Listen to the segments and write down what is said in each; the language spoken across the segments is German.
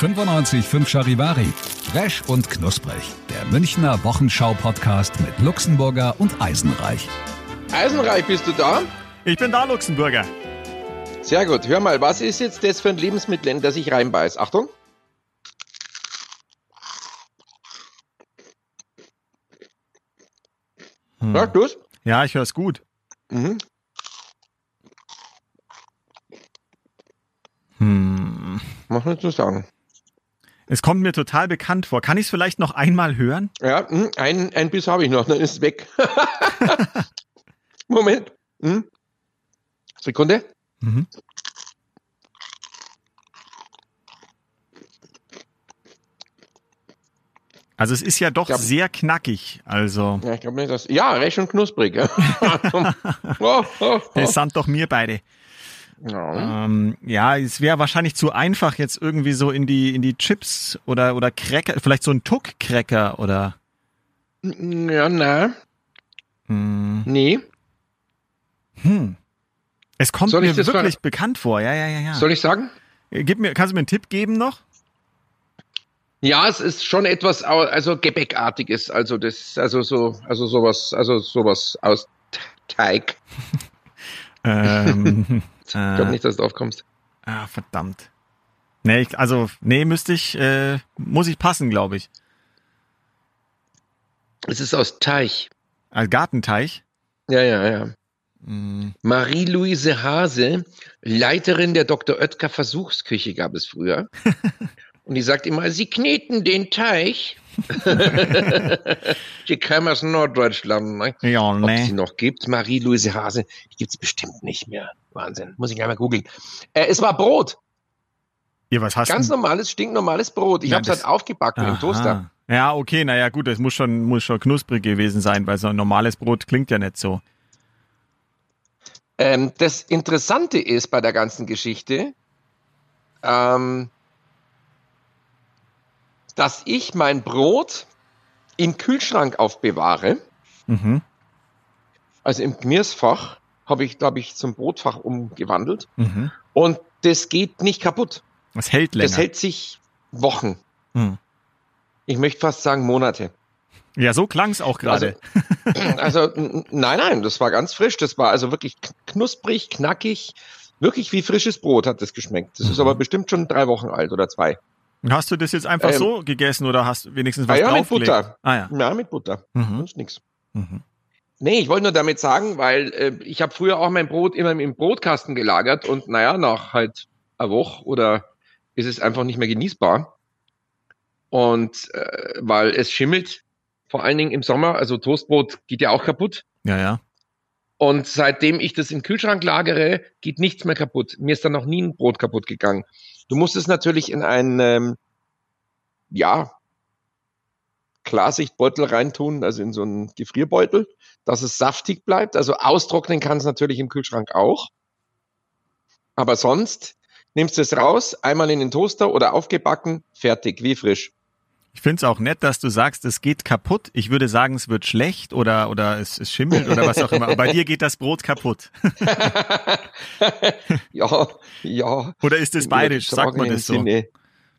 95.5 Charivari. Fresh und knusprig. Der Münchner Wochenschau-Podcast mit Luxemburger und Eisenreich. Eisenreich, bist du da? Ich bin da, Luxemburger. Sehr gut. Hör mal, was ist jetzt das für ein Lebensmittel, in das ich reinbeiß? Achtung. Hm. Hörst du's? Ja, ich höre es gut. Mhm. Hm. Was willst du sagen? Es kommt mir total bekannt vor. Kann ich es vielleicht noch einmal hören? Ja, mh, ein, ein Biss habe ich noch, dann ist es weg. Moment. Mhm. Sekunde. Mhm. Also es ist ja doch glaub- sehr knackig. Also Ja, ich glaube nicht, dass. Ja, recht und knusprig. Ja. oh, oh, oh. das sind doch mir beide. Ja. Ähm, ja, es wäre wahrscheinlich zu einfach jetzt irgendwie so in die in die Chips oder oder Cracker, vielleicht so ein Tuck-Cracker oder. ja, na, Hm. nee. Hm. Es kommt mir wirklich ver- bekannt vor. Ja, ja, ja, ja. Soll ich sagen? Gib mir, kannst du mir einen Tipp geben noch? Ja, es ist schon etwas, also Gebäckartiges, also das, also so, also sowas, also sowas aus Teig. Ähm, Ich glaube äh, nicht, dass du drauf kommst. ah, verdammt. Nee, ich, also, nee, müsste ich, äh, muss ich passen, glaube ich. Es ist aus Teich. Als Gartenteich. Ja, ja, ja. Hm, Marie-Louise Hase, Leiterin der Dr. Oetker Versuchsküche gab es früher. Und die sagt immer, sie kneten den Teich. die kam aus Norddeutschland. Ne? Ja, Ob nee. sie noch gibt, Marie-Louise Hase, die gibt's bestimmt nicht mehr. Wahnsinn, muss ich gleich mal googeln. Äh, es war Brot, Ja, was hast ganz du? normales, stinknormales Brot. Ich Ja, habe es halt aufgebacken im Toaster. Ja, okay, naja, gut, das muss schon, muss schon knusprig gewesen sein, weil so ein normales Brot klingt ja nicht so. Ähm, das Interessante ist bei der ganzen Geschichte, ähm, dass ich mein Brot im Kühlschrank aufbewahre. Mhm, Also im Gmirsfach habe ich, glaube ich, zum Brotfach umgewandelt. mhm. Und das geht nicht kaputt. Das hält länger. Das hält sich Wochen. Hm. Ich möchte fast sagen Monate. Ja, so klang's auch gerade. Also n- nein, nein, das war ganz frisch. Das war also wirklich knusprig, knackig. Wirklich wie frisches Brot hat das geschmeckt. Das ist Mhm. aber bestimmt schon drei Wochen alt oder zwei. Hast du das jetzt einfach Ähm, so gegessen oder hast du wenigstens Ah was ja, mit draufgelegt? Butter. Ah ja. Ja, mit Butter. Mhm. Sonst nix. Mhm. Nee, ich wollte nur damit sagen, weil äh, ich habe früher auch mein Brot immer im Brotkasten gelagert und naja, nach halt einer Woche oder ist es einfach nicht mehr genießbar. Und äh, weil es schimmelt, vor allen Dingen im Sommer, also Toastbrot geht ja auch kaputt. Ja, ja. Und seitdem ich das im Kühlschrank lagere, geht nichts mehr kaputt. Mir ist dann noch nie ein Brot kaputt gegangen. Du musst es natürlich in einen, ähm, ja, Klarsichtbeutel reintun, also in so einen Gefrierbeutel, dass es saftig bleibt. Also austrocknen kann es natürlich im Kühlschrank auch. Aber sonst nimmst du es raus, einmal in den Toaster oder aufgebacken, fertig, wie frisch. Ich find's auch nett, dass du sagst, es geht kaputt. Ich würde sagen, es wird schlecht oder, oder es, es schimmelt oder was auch immer. Aber bei dir geht das Brot kaputt. ja, ja. Oder ist es bayerisch? Sagt man das so? Sinne.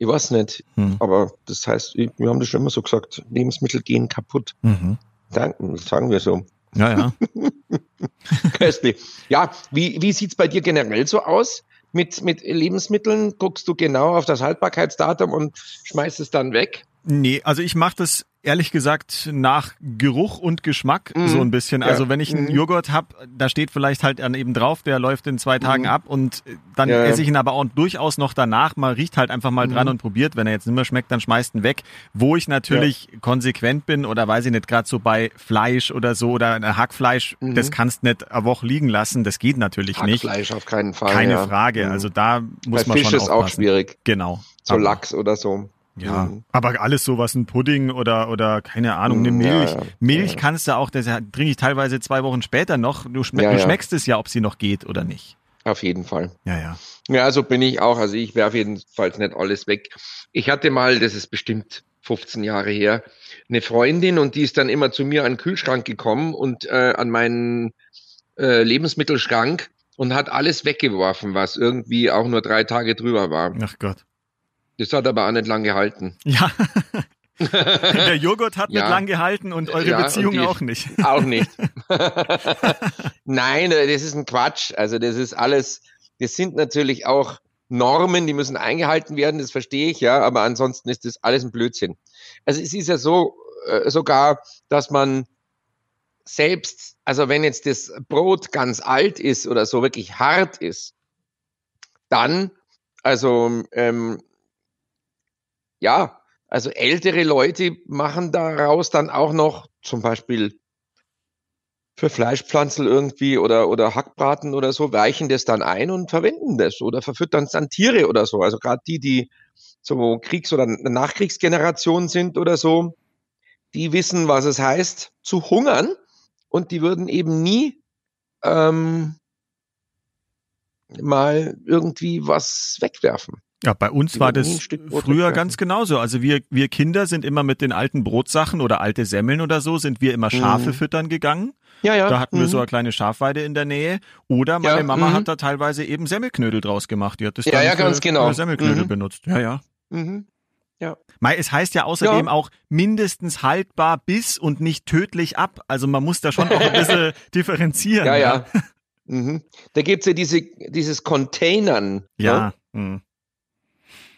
Ich weiß nicht. Hm. Aber das heißt, wir haben das schon immer so gesagt, Lebensmittel gehen kaputt. Mhm. Danken, sagen wir so. Ja, ja. Köstlich. Ja, wie, wie sieht's bei dir generell so aus? Mit, mit Lebensmitteln guckst du genau auf das Haltbarkeitsdatum und schmeißt es dann weg? Nee, also ich mache das ehrlich gesagt nach Geruch und Geschmack Mhm. so ein bisschen. Ja. Also wenn ich einen Mhm. Joghurt hab, da steht vielleicht halt dann eben drauf, der läuft in zwei Tagen Mhm. ab und dann Ja, ja. esse ich ihn aber auch durchaus noch danach. Man riecht halt einfach mal dran Mhm. und probiert. Wenn er jetzt nicht mehr schmeckt, dann schmeißt ihn weg. Wo ich natürlich konsequent bin oder weiß ich nicht, gerade so bei Fleisch oder so oder Hackfleisch, Mhm. das kannst nicht eine Woche liegen lassen. Das geht natürlich nicht. Hackfleisch auf keinen Fall. Keine ja. Frage. Mhm. Also da muss Bei man Fisch schon ist auch aufpassen. schwierig. Genau. So Lachs oder so. Ja, Mhm. aber alles sowas, ein Pudding oder oder keine Ahnung, eine ja, Milch. ja, Milch ja. kannst du auch, das trinke ich teilweise zwei Wochen später noch. Du, schme Ja, du schmeckst es ja, ob sie noch geht oder nicht. Auf jeden Fall. Ja, ja. Ja, so bin ich auch. Also ich werfe jedenfalls nicht alles weg. Ich hatte mal, das ist bestimmt 15 Jahre her, eine Freundin und die ist dann immer zu mir an den Kühlschrank gekommen und äh, an meinen äh, Lebensmittelschrank und hat alles weggeworfen, was irgendwie auch nur drei Tage drüber war. Ach Gott. Das hat aber auch nicht lang gehalten. Ja. Der Joghurt hat Ja. nicht lang gehalten und eure Ja, und Beziehung die- auch nicht. Auch nicht. Nein, äh, das ist ein Quatsch. Also das ist alles, das sind natürlich auch Normen, die müssen eingehalten werden, das verstehe ich ja, aber ansonsten ist das alles ein Blödsinn. Also es ist ja so äh, sogar, dass man selbst, also wenn jetzt das Brot ganz alt ist oder so wirklich hart ist, dann, also ähm, ja, also ältere Leute machen daraus dann auch noch zum Beispiel für Fleischpflanzen irgendwie oder, oder Hackbraten oder so, weichen das dann ein und verwenden das oder verfüttern es dann Tiere oder so. Also gerade die, die so Kriegs- oder Nachkriegsgeneration sind oder so, die wissen, was es heißt, zu hungern und die würden eben nie ähm, mal irgendwie was wegwerfen. Ja, bei uns war das früher ganz genauso. Also wir, wir Kinder sind immer mit den alten Brotsachen oder alte Semmeln oder so, sind wir immer Schafe Mhm. füttern gegangen. Ja, ja. Da hatten wir mhm. so eine kleine Schafweide in der Nähe. Oder meine Ja, Mama mhm. hat da teilweise eben Semmelknödel draus gemacht. Die hat das Ja, dann ja, für, ganz genau. für Semmelknödel Mhm. benutzt. Ja, ja. Mhm. Mei, es heißt ja außerdem Ja. auch mindestens haltbar bis und nicht tödlich ab. Also man muss da schon auch ein bisschen differenzieren. Ja, ja. Mhm. Da gibt's ja diese, dieses Containern, ne? Ja.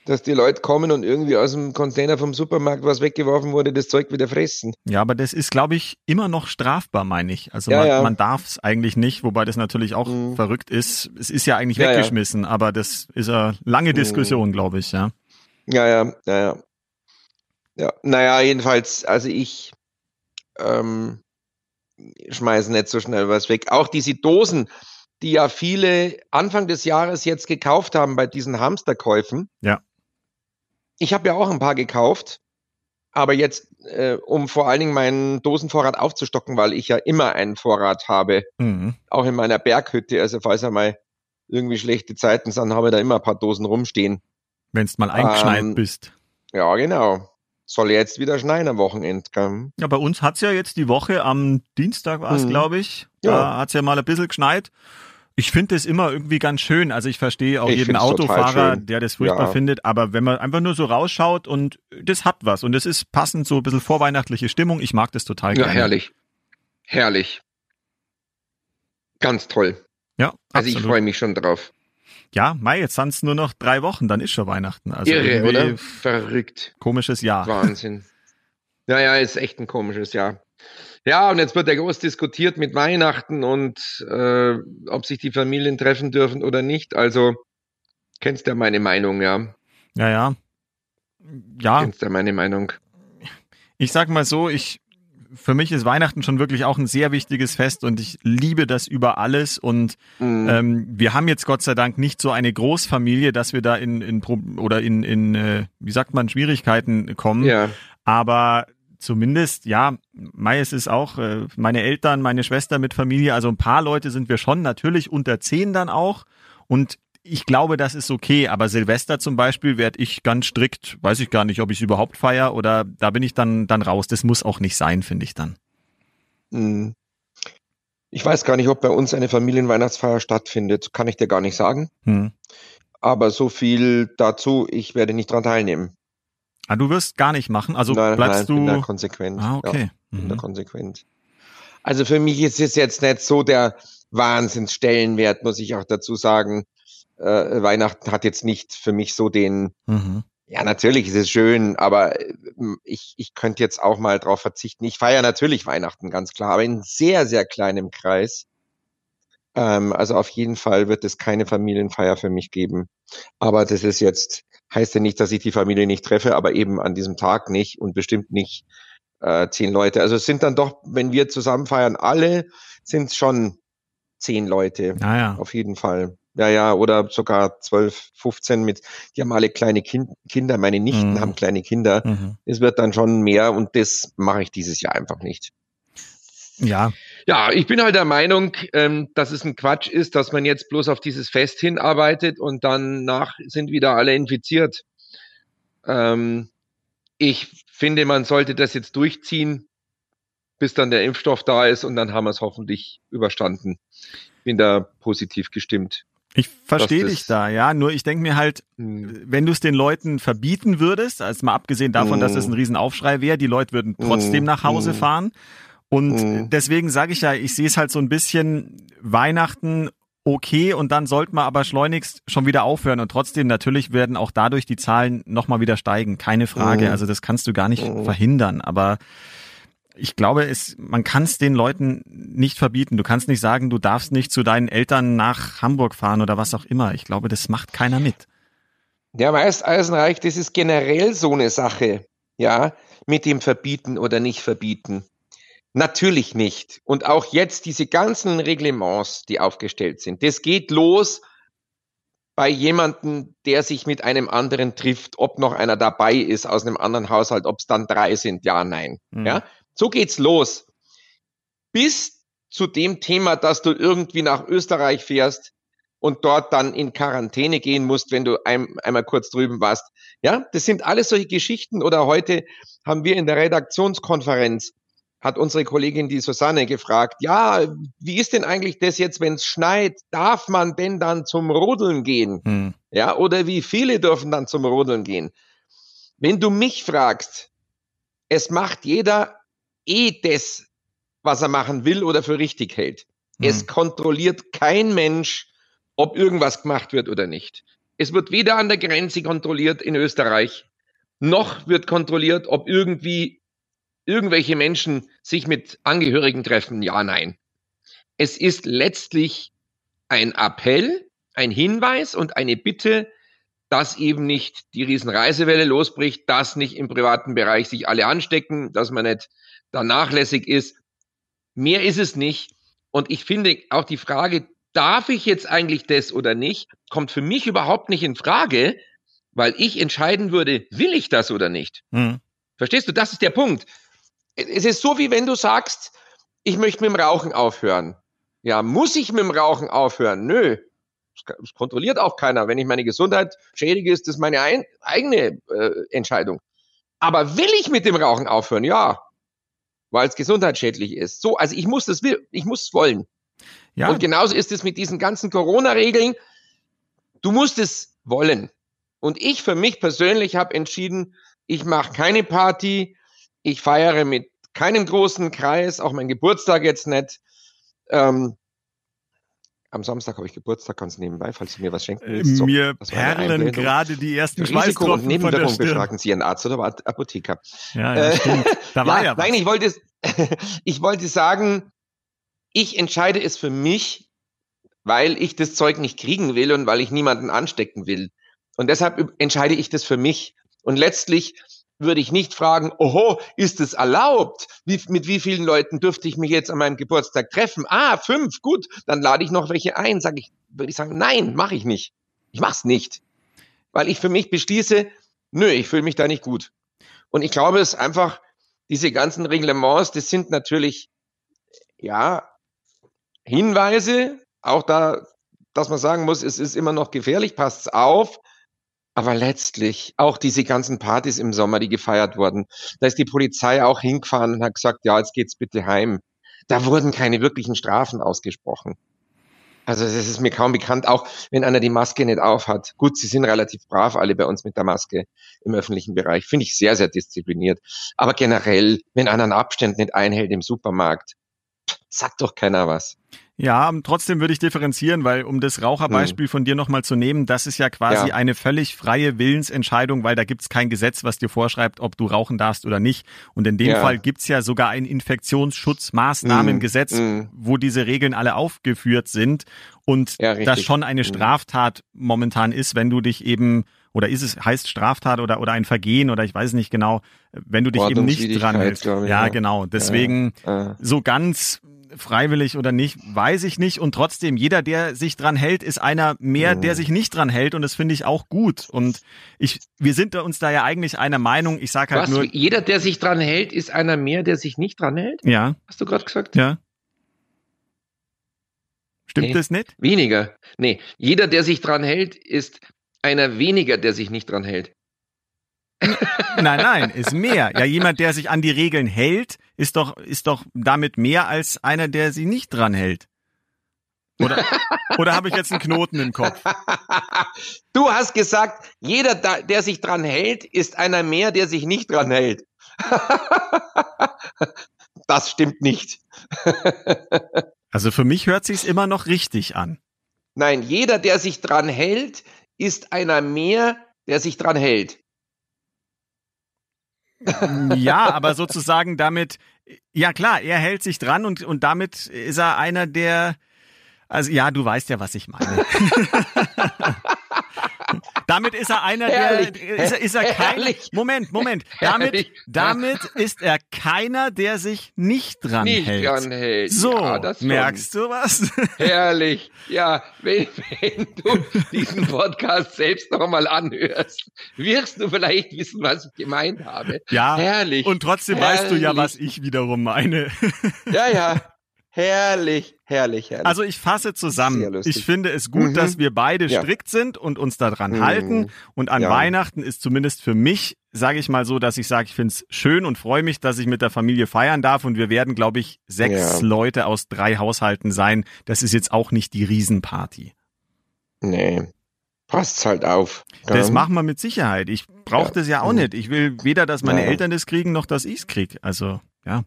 Dass die Leute kommen und irgendwie aus dem Container vom Supermarkt, was weggeworfen wurde, das Zeug wieder fressen. Ja, aber das ist, glaube ich, immer noch strafbar, meine ich. Also Ja, man, ja. man darf es eigentlich nicht, wobei das natürlich auch Mhm. verrückt ist. Es ist ja eigentlich Ja, weggeschmissen, aber das ist eine lange Diskussion, glaube ich, ja. Ja, ja, ja, ja. Ja, naja, jedenfalls, also ich ähm, schmeiße nicht so schnell was weg. Auch diese Dosen, die ja viele Anfang des Jahres jetzt gekauft haben bei diesen Hamsterkäufen. Ja. Ich habe ja auch ein paar gekauft, aber jetzt, äh, um vor allen Dingen meinen Dosenvorrat aufzustocken, weil ich ja immer einen Vorrat habe, Mhm. auch in meiner Berghütte. Also falls einmal irgendwie schlechte Zeiten sind, habe ich da immer ein paar Dosen rumstehen. Wenn du mal eingeschneit Ähm, bist. Ja, genau. Soll jetzt wieder schneien am Wochenende. Gell? Ja, bei uns hat's ja jetzt die Woche am Dienstag war es, Mhm. glaube ich. Da Ja. hat's ja mal ein bisschen geschneit. Ich finde das immer irgendwie ganz schön. Also ich verstehe auch Ich jeden Autofahrer, der das furchtbar Ja. findet. Aber wenn man einfach nur so rausschaut und das hat was und es ist passend so ein bisschen vorweihnachtliche Stimmung, ich mag das total Ja, gerne. herrlich. Herrlich. Ganz toll. Ja, Also ich absolut. freue mich schon drauf. Ja, Mai, jetzt sind's nur noch drei Wochen, dann ist schon Weihnachten. Also Irre, oder? Verrückt. Komisches Jahr. Wahnsinn. Ja, ja, ist echt ein komisches Jahr. Ja, und jetzt wird ja groß diskutiert mit Weihnachten und äh, ob sich die Familien treffen dürfen oder nicht. Also, kennst ja meine Meinung, ja. Ja, ja. Ja, Kennst ja meine Meinung. ich sag mal so, ich, für mich ist Weihnachten schon wirklich auch ein sehr wichtiges Fest und ich liebe das über alles und Mhm. ähm, wir haben jetzt Gott sei Dank nicht so eine Großfamilie, dass wir da in, in oder in, in äh, wie sagt man, Schwierigkeiten kommen. ja. Aber zumindest, ja, Mai, es ist auch äh, meine Eltern, meine Schwester mit Familie, also ein paar Leute sind wir schon, natürlich unter zehn dann auch. Und ich glaube, das ist okay. Aber Silvester zum Beispiel werde ich ganz strikt, weiß ich gar nicht, ob ich es überhaupt feier oder da bin ich dann, dann raus. Das muss auch nicht sein, finde ich dann. Mhm. Ich weiß gar nicht, ob bei uns eine Familienweihnachtsfeier stattfindet. Kann ich dir gar nicht sagen. Hm. Aber so viel dazu, ich werde nicht dran teilnehmen. Ah, du wirst gar nicht machen. Also nein, bleibst nein, bin da du. konsequent. Ah, Ja, okay. da Mhm. konsequent. Also für mich ist es jetzt nicht so der Wahnsinnsstellenwert, muss ich auch dazu sagen. Äh, Weihnachten hat jetzt nicht für mich so den Mhm. Ja, natürlich ist es schön, aber ähm, ich, ich könnte jetzt auch mal drauf verzichten. Ich feiere natürlich Weihnachten, ganz klar, aber in sehr, sehr kleinem Kreis. Ähm, also auf jeden Fall wird es keine Familienfeier für mich geben. Aber das ist jetzt, heißt ja nicht, dass ich die Familie nicht treffe, aber eben an diesem Tag nicht und bestimmt nicht äh, zehn Leute. Also es sind dann doch, wenn wir zusammen feiern, alle, sind es schon zehn Leute. Ah, ja. Auf jeden Fall. Ja, ja, oder sogar zwölf, 15 mit, die haben alle kleine kind, Kinder, meine Nichten Mhm. haben kleine Kinder. Mhm. Es wird dann schon mehr und das mache ich dieses Jahr einfach nicht. Ja, Ja, ich bin halt der Meinung, ähm, dass es ein Quatsch ist, dass man jetzt bloß auf dieses Fest hinarbeitet und dann nach sind wieder alle infiziert. Ähm, ich finde, man sollte das jetzt durchziehen, bis dann der Impfstoff da ist und dann haben wir es hoffentlich überstanden. Bin da positiv gestimmt. ich verstehe das- dich da, ja. Nur ich denke mir halt, Hm. wenn du es den Leuten verbieten würdest, also mal abgesehen davon, dass es ein Riesenaufschrei wäre, die Leute würden trotzdem Mm, nach Hause mm. fahren. Und Mm. deswegen sage ich ja, ich sehe es halt so ein bisschen Weihnachten okay und dann sollte man aber schleunigst schon wieder aufhören und trotzdem natürlich werden auch dadurch die Zahlen nochmal wieder steigen, keine Frage. Mm. Also das kannst du gar nicht Mm. verhindern, aber ich glaube, es, man kann es den Leuten nicht verbieten. Du kannst nicht sagen, du darfst nicht zu deinen Eltern nach Hamburg fahren oder was auch immer. Ich glaube, das macht keiner mit. Ja, weißt, Eisenreich, das ist generell so eine Sache, ja, mit dem Verbieten oder nicht verbieten. Natürlich nicht. Und auch jetzt diese ganzen Reglements, die aufgestellt sind, das geht los bei jemandem, der sich mit einem anderen trifft, ob noch einer dabei ist aus einem anderen Haushalt, ob es dann drei sind, ja, nein. Mhm. Ja, so geht's los. Bis zu dem Thema, dass du irgendwie nach Österreich fährst und dort dann in Quarantäne gehen musst, wenn du ein, einmal kurz drüben warst. Ja, das sind alles solche Geschichten. Oder heute haben wir in der Redaktionskonferenz hat unsere Kollegin die Susanne gefragt, ja, wie ist denn eigentlich das jetzt, wenn es schneit? Darf man denn dann zum Rodeln gehen? Hm. Ja, oder wie viele dürfen dann zum Rodeln gehen? Wenn du mich fragst, es macht jeder eh das, was er machen will oder für richtig hält. Hm. Es kontrolliert kein Mensch, ob irgendwas gemacht wird oder nicht. Es wird weder an der Grenze kontrolliert in Österreich, noch wird kontrolliert, ob irgendwie irgendwelche Menschen sich mit Angehörigen treffen. Ja, nein. Es ist letztlich ein Appell, ein Hinweis und eine Bitte, dass eben nicht die Riesenreisewelle losbricht, dass nicht im privaten Bereich sich alle anstecken, dass man nicht da nachlässig ist. Mehr ist es nicht. Und ich finde auch die Frage, darf ich jetzt eigentlich das oder nicht, kommt für mich überhaupt nicht in Frage, weil ich entscheiden würde, will ich das oder nicht. Hm. Verstehst du? Das ist der Punkt. Es ist so, wie wenn du sagst, ich möchte mit dem Rauchen aufhören. Ja, muss ich mit dem Rauchen aufhören? Nö. Das kontrolliert auch keiner. Wenn ich meine Gesundheit schädige, ist das meine ein, eigene äh, Entscheidung. Aber will ich mit dem Rauchen aufhören? Ja. Weil es gesundheitsschädlich ist. So, also ich muss das will, ich muss es wollen. Ja, Und genauso ist es mit diesen ganzen Corona-Regeln. Du musst es wollen. Und ich für mich persönlich habe entschieden, ich mache keine Party, ich feiere mit keinem großen Kreis, auch mein Geburtstag jetzt nicht. Ähm, am Samstag habe ich Geburtstag, ganz nebenbei, falls du mir was schenken willst. So, Äh, mir war eine perlen gerade die ersten Risiko und Nebenwirkungen befragen Sie Ihren Arzt oder Apotheker. Ja, ja, Äh. Da war ja, was. Nein, ich wollte, ich wollte sagen, ich entscheide es für mich, weil ich das Zeug nicht kriegen will und weil ich niemanden anstecken will. Und deshalb entscheide ich das für mich. Und letztlich würde ich nicht fragen, oho, ist es erlaubt? Wie, mit wie vielen Leuten dürfte ich mich jetzt an meinem Geburtstag treffen? Ah, fünf, gut, dann lade ich noch welche ein. Sag ich, würde ich sagen, nein, mache ich nicht. Ich mach's nicht. Weil ich für mich beschließe, nö, ich fühle mich da nicht gut. Und ich glaube, es ist einfach, diese ganzen Reglements, das sind natürlich, ja, Hinweise, auch da, dass man sagen muss, es ist immer noch gefährlich, passt's auf. Aber letztlich, auch diese ganzen Partys im Sommer, die gefeiert wurden, da ist die Polizei auch hingefahren und hat gesagt, ja, jetzt geht's bitte heim. Da wurden keine wirklichen Strafen ausgesprochen. Also das ist mir kaum bekannt, auch wenn einer die Maske nicht aufhat. Gut, sie sind relativ brav alle bei uns mit der Maske im öffentlichen Bereich. Finde ich sehr, sehr diszipliniert. Aber generell, wenn einer einen Abstand nicht einhält im Supermarkt, sagt doch keiner was. Ja, trotzdem würde ich differenzieren, weil um das Raucherbeispiel hm. von dir nochmal zu nehmen, das ist ja quasi ja. eine völlig freie Willensentscheidung, weil da gibt's kein Gesetz, was dir vorschreibt, ob du rauchen darfst oder nicht. Und in dem ja. Fall gibt's ja sogar ein Infektionsschutzmaßnahmengesetz, mm. mm. wo diese Regeln alle aufgeführt sind und ja, das schon eine hm. Straftat momentan ist, wenn du dich eben oder ist es heißt Straftat oder oder ein Vergehen oder ich weiß nicht genau, wenn du dich eben nicht dran hältst. Ja, ja, genau. Deswegen so ganz freiwillig oder nicht, weiß ich nicht. Und trotzdem, jeder, der sich dran hält, ist einer mehr, der sich nicht dran hält. Und das finde ich auch gut. Und ich, wir sind uns da ja eigentlich einer Meinung. Ich sage halt Was, nur. Jeder, der sich dran hält, ist einer mehr, der sich nicht dran hält? Ja. Hast du gerade gesagt? Ja. Stimmt nee, das nicht? Weniger. Nee, jeder, der sich dran hält, ist einer weniger, der sich nicht dran hält. Nein, nein, ist mehr. Ja, jemand, der sich an die Regeln hält, ist doch, ist doch damit mehr als einer, der sie nicht dran hält. Oder, oder habe ich jetzt einen Knoten im Kopf? Du hast gesagt, jeder, der sich dran hält, ist einer mehr, der sich nicht dran hält. Das stimmt nicht. Also für mich hört sich's immer noch richtig an. Nein, jeder, der sich dran hält, ist einer mehr, der sich dran hält. Ja, aber sozusagen damit, ja klar, er hält sich dran und, und damit ist er einer der, also ja, du weißt ja, was ich meine. Damit ist er einer herrlich, der ist, ist er kein Moment, Moment. Damit herrlich. damit ist er keiner, der sich nicht dran nicht hält. Dran hält. So, ja, merkst du was? Herrlich. Ja, wenn, wenn du diesen Podcast selbst nochmal anhörst, wirst du vielleicht wissen, was ich gemeint habe. Ja. Herrlich. Und trotzdem weißt du ja, was ich wiederum meine. Ja, ja. Herrlich, herrlich, herrlich. Also ich fasse zusammen. Ich finde es gut, mhm. dass wir beide ja. strikt sind und uns daran mhm. halten. Und an ja. Weihnachten ist zumindest für mich, sage ich mal so, dass ich sage, ich finde es schön und freue mich, dass ich mit der Familie feiern darf. Und wir werden, glaube ich, sechs ja. Leute aus drei Haushalten sein. Das ist jetzt auch nicht die Riesenparty. Nee. Passt's halt auf. Das machen wir mit Sicherheit. Ich brauche das ja auch mhm. nicht. Ich will weder, dass meine Eltern das kriegen, noch dass ich's krieg. Also, ja.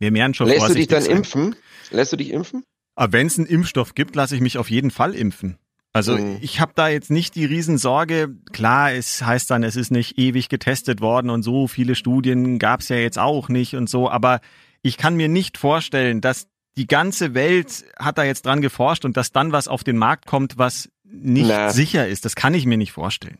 Wir mehren schon Lässt du dich dann sein. impfen? Lässt du dich impfen? Aber wenn es einen Impfstoff gibt, lasse ich mich auf jeden Fall impfen. Also mhm. ich habe da jetzt nicht die Riesensorge. Klar, es heißt dann, es ist nicht ewig getestet worden und so viele Studien gab es ja jetzt auch nicht und so. Aber ich kann mir nicht vorstellen, dass die ganze Welt hat da jetzt dran geforscht und dass dann was auf den Markt kommt, was nicht Na. sicher ist. Das kann ich mir nicht vorstellen.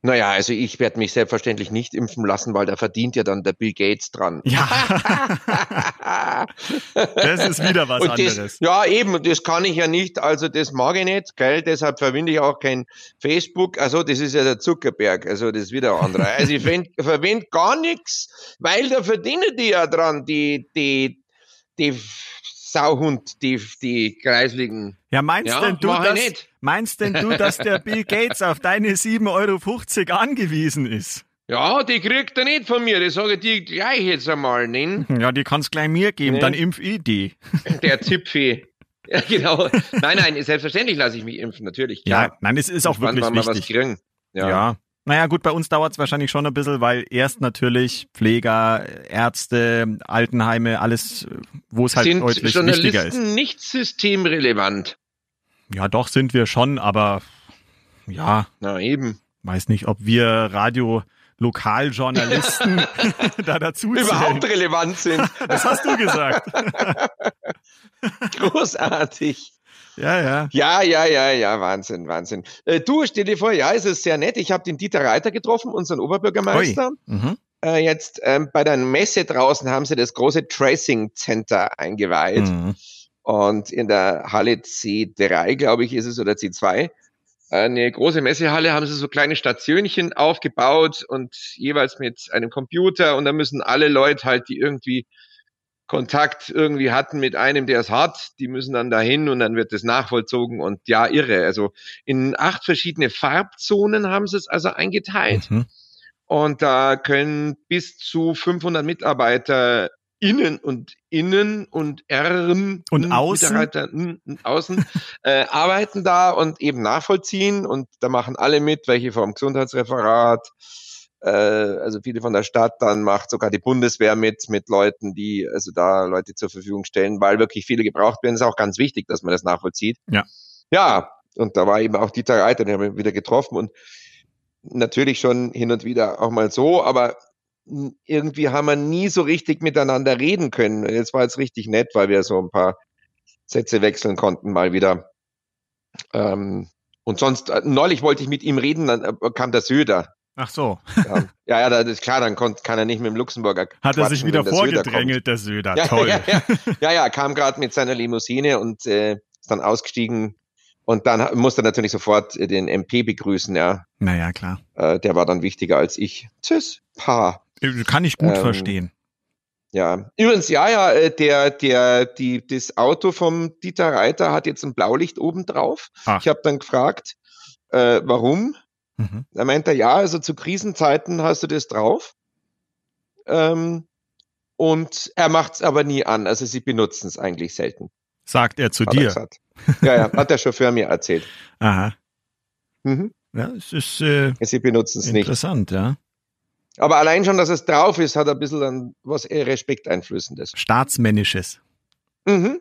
Naja, also ich werde mich selbstverständlich nicht impfen lassen, weil da verdient ja dann der Bill Gates dran. Ja. das ist wieder was Und anderes. Das, ja, eben, das kann ich ja nicht, also das mag ich nicht, gell? Deshalb verwende ich auch kein Facebook. Also das ist ja der Zuckerberg, also das ist wieder ein anderer. Also ich verwende gar nichts, weil da verdienen die ja dran, die, die, die Sauhund, die, die kreisligen. Ja, meinst ja, denn du, dass, meinst denn du, dass der Bill Gates auf deine 7,50 Euro angewiesen ist? Ja, die kriegt er nicht von mir. Das sage ich dir gleich jetzt einmal. Nein. Ja, die kannst gleich mir geben, nee. dann impf ich die. Der Zipfi. Ja, genau. Nein, nein, selbstverständlich lasse ich mich impfen, natürlich. Klar. Ja, nein, es ist auch wirklich wichtig. Ja. ja. Naja, gut, bei uns dauert es wahrscheinlich schon ein bisschen, weil erst natürlich Pfleger, Ärzte, Altenheime, alles, wo es halt sind deutlich wichtiger ist. Nicht systemrelevant? Ja, doch sind wir schon, aber ja. Na eben. Weiß nicht, ob wir Radio Lokaljournalisten da dazu überhaupt relevant sind. das hast du gesagt. Großartig. Ja, ja. Ja, ja, ja, ja, Wahnsinn, Wahnsinn. Äh, du, stell dir vor, ja, es ist sehr nett. Ich habe den Dieter Reiter getroffen, unseren Oberbürgermeister. Mhm. Äh, jetzt ähm, bei der Messe draußen haben sie das große Tracing Center eingeweiht. Mhm. Und in der Halle C3, glaube ich, ist es, oder C2, eine große Messehalle haben sie so kleine Stationchen aufgebaut und jeweils mit einem Computer und da müssen alle Leute halt, die irgendwie Kontakt irgendwie hatten mit einem, der es hat, die müssen dann dahin und dann wird es nachvollzogen und ja, irre. Also in acht verschiedene Farbzonen haben sie es also eingeteilt. Mhm. Und da können bis zu 500 Mitarbeiter innen und innen und R'n und außen, Mitarbeiter und außen äh, arbeiten da und eben nachvollziehen und da machen alle mit, welche vom Gesundheitsreferat, äh, also viele von der Stadt, dann macht sogar die Bundeswehr mit, mit Leuten, die also da Leute zur Verfügung stellen, weil wirklich viele gebraucht werden. ist auch ganz wichtig, dass man das nachvollzieht. Ja. Ja, und da war eben auch Dieter Reiter, den haben wir wieder getroffen und natürlich schon hin und wieder auch mal so, aber irgendwie haben wir nie so richtig miteinander reden können. Jetzt war es richtig nett, weil wir so ein paar Sätze wechseln konnten mal wieder. Ähm, und sonst, äh, neulich wollte ich mit ihm reden, dann äh, kam der Söder. Ach so. Ja, ja, ja das ist klar, dann konnt, kann er nicht mit dem Luxemburger. Hat er sich wieder der vorgedrängelt, der Söder. Ja, Toll. Ja, ja, ja, ja kam gerade mit seiner Limousine und äh, ist dann ausgestiegen. Und dann musste er natürlich sofort den MP begrüßen, ja. Naja, klar. Äh, der war dann wichtiger als ich. Tschüss, Pa. Äh, kann ich gut ähm, verstehen. Ja, übrigens, ja, ja, äh, der, der, die, das Auto vom Dieter Reiter hat jetzt ein Blaulicht oben drauf. Ich habe dann gefragt, äh, warum? Mhm. Da meint er, ja, also zu Krisenzeiten hast du das drauf. Ähm, und er macht es aber nie an. Also sie benutzen es eigentlich selten. Sagt er zu hat dir. Er ja, ja, hat der Chauffeur mir erzählt. Aha. Mhm. Ja, es ist äh, sie benutzen es nicht. Interessant, ja. Aber allein schon, dass es drauf ist, hat ein bisschen was Respekteinflößendes. Staatsmännisches. Mhm.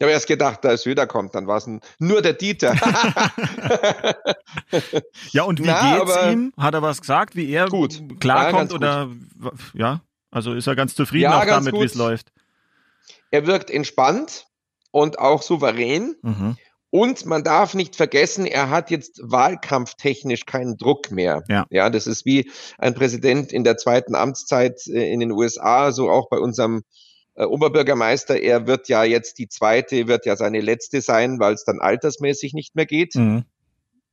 Ich habe erst gedacht, da ist wieder kommt, dann war es nur der Dieter. ja, und wie Na, geht's ihm? Hat er was gesagt, wie er gut. klarkommt ja, oder gut. ja? Also ist er ganz zufrieden ja, auch ganz damit, wie es läuft? Er wirkt entspannt und auch souverän. Mhm. Und man darf nicht vergessen, er hat jetzt wahlkampftechnisch keinen Druck mehr. Ja. ja, das ist wie ein Präsident in der zweiten Amtszeit äh, in den USA, so auch bei unserem äh, Oberbürgermeister, er wird ja jetzt die zweite, wird ja seine letzte sein, weil es dann altersmäßig nicht mehr geht. Mhm.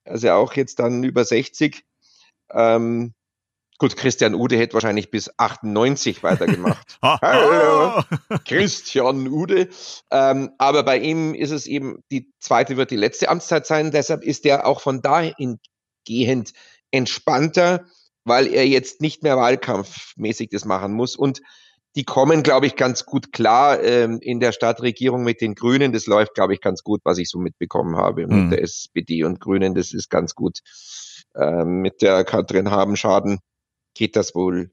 Also auch jetzt dann über 60. Ähm, gut, Christian Ude hätte wahrscheinlich bis 98 weitergemacht. Hallo, Christian Ude. Ähm, aber bei ihm ist es eben, die zweite wird die letzte Amtszeit sein. Deshalb ist er auch von dahin gehend entspannter, weil er jetzt nicht mehr wahlkampfmäßig das machen muss. Und die kommen, glaube ich, ganz gut klar ähm, in der Stadtregierung mit den Grünen. Das läuft, glaube ich, ganz gut, was ich so mitbekommen habe. Mhm. Mit der SPD und Grünen, das ist ganz gut. Ähm, mit der Katrin Habenschaden geht das wohl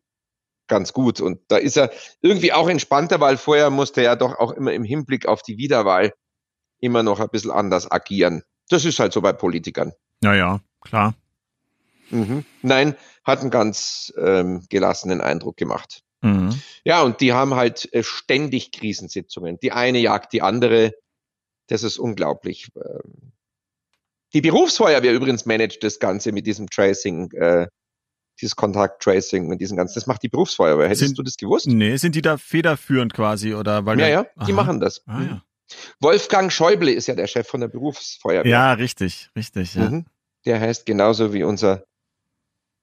ganz gut. Und da ist er irgendwie auch entspannter, weil vorher musste er doch auch immer im Hinblick auf die Wiederwahl immer noch ein bisschen anders agieren. Das ist halt so bei Politikern. Ja, ja, klar. Mhm. Nein, hat einen ganz ähm, gelassenen Eindruck gemacht. Mhm. Ja, und die haben halt äh, ständig Krisensitzungen. Die eine jagt die andere. Das ist unglaublich. Ähm. Die Berufsfeuerwehr übrigens managt das Ganze mit diesem Tracing, äh, dieses Kontakt-Tracing und diesen ganzen. Das macht die Berufsfeuerwehr. Hättest sind, du das gewusst? Nee, sind die da federführend quasi oder weil Ja, ja, die aha. machen das. Ah, ja. Wolfgang Schäuble ist ja der Chef von der Berufsfeuerwehr. Ja, richtig, richtig. Ja. Mhm. Der heißt genauso wie unser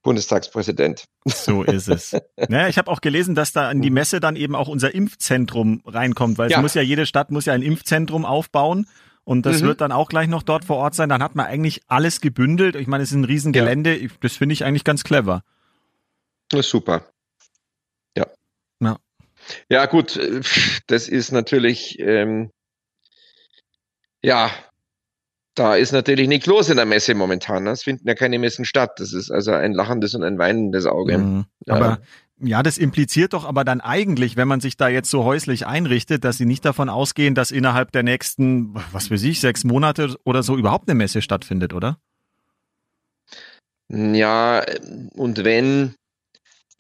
Bundestagspräsident. So ist es. Naja, ich habe auch gelesen, dass da an die mhm. Messe dann eben auch unser Impfzentrum reinkommt, weil ja. es muss ja jede Stadt muss ja ein Impfzentrum aufbauen. Und das mhm. wird dann auch gleich noch dort vor Ort sein. Dann hat man eigentlich alles gebündelt. Ich meine, es ist ein Riesengelände. Ja. Das finde ich eigentlich ganz clever. Das ist super. Ja. Ja, ja gut. Das ist natürlich, ähm, ja, da ist natürlich nichts los in der Messe momentan. Ne? Es finden ja keine Messen statt. Das ist also ein lachendes und ein weinendes Auge. Mhm. Aber ja, das impliziert doch aber dann eigentlich, wenn man sich da jetzt so häuslich einrichtet, dass sie nicht davon ausgehen, dass innerhalb der nächsten, was weiß ich, sechs Monate oder so überhaupt eine Messe stattfindet, oder? Ja, und wenn,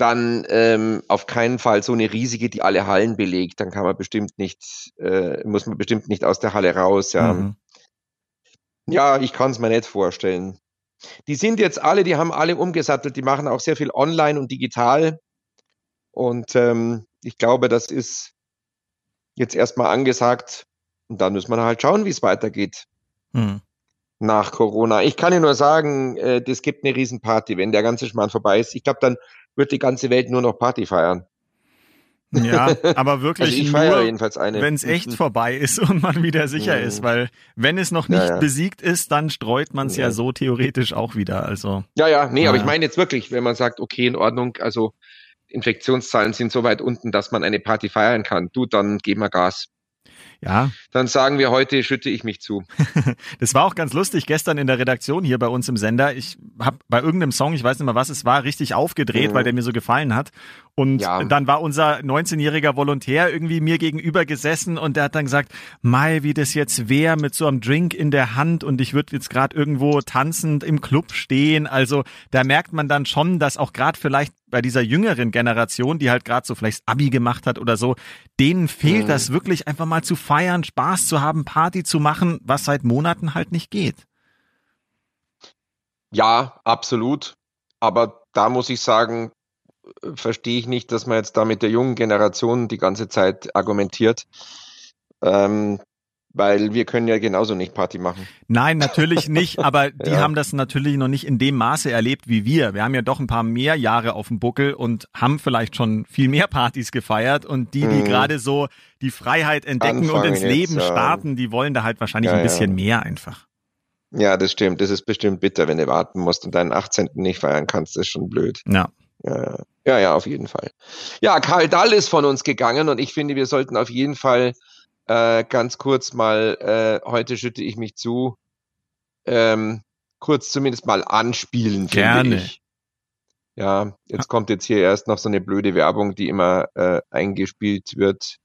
dann ähm, auf keinen Fall so eine riesige, die alle Hallen belegt. Dann kann man bestimmt nicht, äh, muss man bestimmt nicht aus der Halle raus. Ja, mhm. Ja, ich kann es mir nicht vorstellen. Die sind jetzt alle, die haben alle umgesattelt, die machen auch sehr viel online und digital. Und ähm, ich glaube, das ist jetzt erstmal angesagt. Und dann muss man halt schauen, wie es weitergeht. Hm. Nach Corona. Ich kann dir nur sagen, äh, das gibt eine Riesenparty, wenn der ganze Schmarrn vorbei ist. Ich glaube, dann wird die ganze Welt nur noch Party feiern. Ja, aber wirklich also nur, wenn es echt mhm. vorbei ist und man wieder sicher mhm. ist, weil wenn es noch nicht ja, ja. besiegt ist, dann streut man es ja. ja. so theoretisch auch wieder. Also ja, ja, nee, aber ich meine jetzt wirklich, wenn man sagt, okay, in Ordnung, also Infektionszahlen sind so weit unten, dass man eine Party feiern kann, du, dann geben wir Gas. Ja. Dann sagen wir heute, schütte ich mich zu. das war auch ganz lustig gestern in der Redaktion hier bei uns im Sender. Ich habe bei irgendeinem Song, ich weiß nicht mehr was es war, richtig aufgedreht, Mhm. weil der mir so gefallen hat. Und Ja. dann war unser 19-jähriger Volontär irgendwie mir gegenüber gesessen und der hat dann gesagt, Mai, wie das jetzt wäre mit so einem Drink in der Hand und ich würde jetzt gerade irgendwo tanzend im Club stehen. Also da merkt man dann schon, dass auch gerade vielleicht bei dieser jüngeren Generation, die halt gerade so vielleicht Abi gemacht hat oder so, denen fehlt Mhm. das wirklich einfach mal zu feiern, Spaß zu haben, Party zu machen, was seit Monaten halt nicht geht. Ja, absolut. Aber da muss ich sagen, äh, verstehe ich nicht, dass man jetzt da mit der jungen Generation die ganze Zeit argumentiert. Ähm, weil wir können ja genauso nicht Party machen. Nein, natürlich nicht, aber die Ja. haben das natürlich noch nicht in dem Maße erlebt wie wir. Wir haben ja doch ein paar mehr Jahre auf dem Buckel und haben vielleicht schon viel mehr Partys gefeiert und die, die Mhm. gerade so die Freiheit entdecken und Anfangen ins jetzt, Leben starten, die wollen da halt wahrscheinlich Ja, ein bisschen ja. mehr einfach. Ja, das stimmt. Das ist bestimmt bitter, wenn du warten musst und deinen 18. nicht feiern kannst. Das ist schon blöd. Ja. Ja, ja, ja, auf jeden Fall. Ja, Karl Dall ist von uns gegangen und ich finde, wir sollten auf jeden Fall äh, ganz kurz mal, äh, heute schütte ich mich zu, ähm, kurz zumindest mal anspielen, Gerne. Ja, jetzt kommt jetzt hier erst noch so eine blöde Werbung, die immer äh, eingespielt wird.